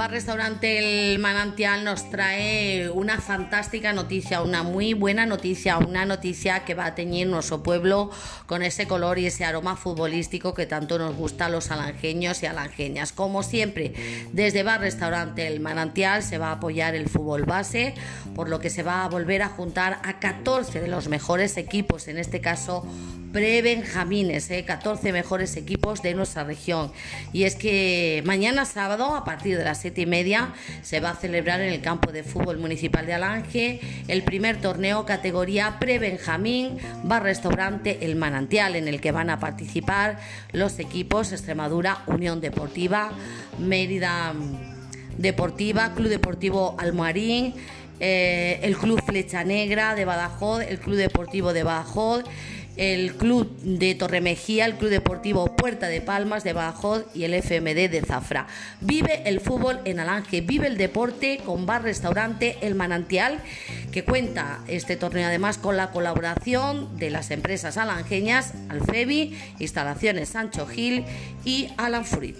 Bar Restaurante El Manantial nos trae una fantástica noticia, una muy buena noticia, una noticia que va a teñir nuestro pueblo con ese color y ese aroma futbolístico que tanto nos gusta a los alangeños y alangeñas. Como siempre, desde Bar Restaurante El Manantial se va a apoyar el fútbol base, por lo que se va a volver a juntar a 14 de los mejores equipos, en este caso pre-benjamines, 14 ¿eh? mejores equipos de nuestra región. Y es que mañana sábado, a partir de las 7 y media, se va a celebrar en el campo de fútbol municipal de Alange el primer torneo categoría pre-benjamín, bar restaurante El Manantial, en el que van a participar los equipos Extremadura, Unión Deportiva, Mérida Deportiva, Club Deportivo Almoarín, eh, el Club Flecha Negra de Badajoz, el Club Deportivo de Badajoz, el Club de Torremejía, el Club Deportivo Puerta de Palmas de Badajoz y el FMD de Zafra. Vive el fútbol en Alange, vive el deporte con bar restaurante El Manantial, que cuenta este torneo además con la colaboración de las empresas alangeñas Alfebi, Instalaciones Sancho Gil y Alan Fruit.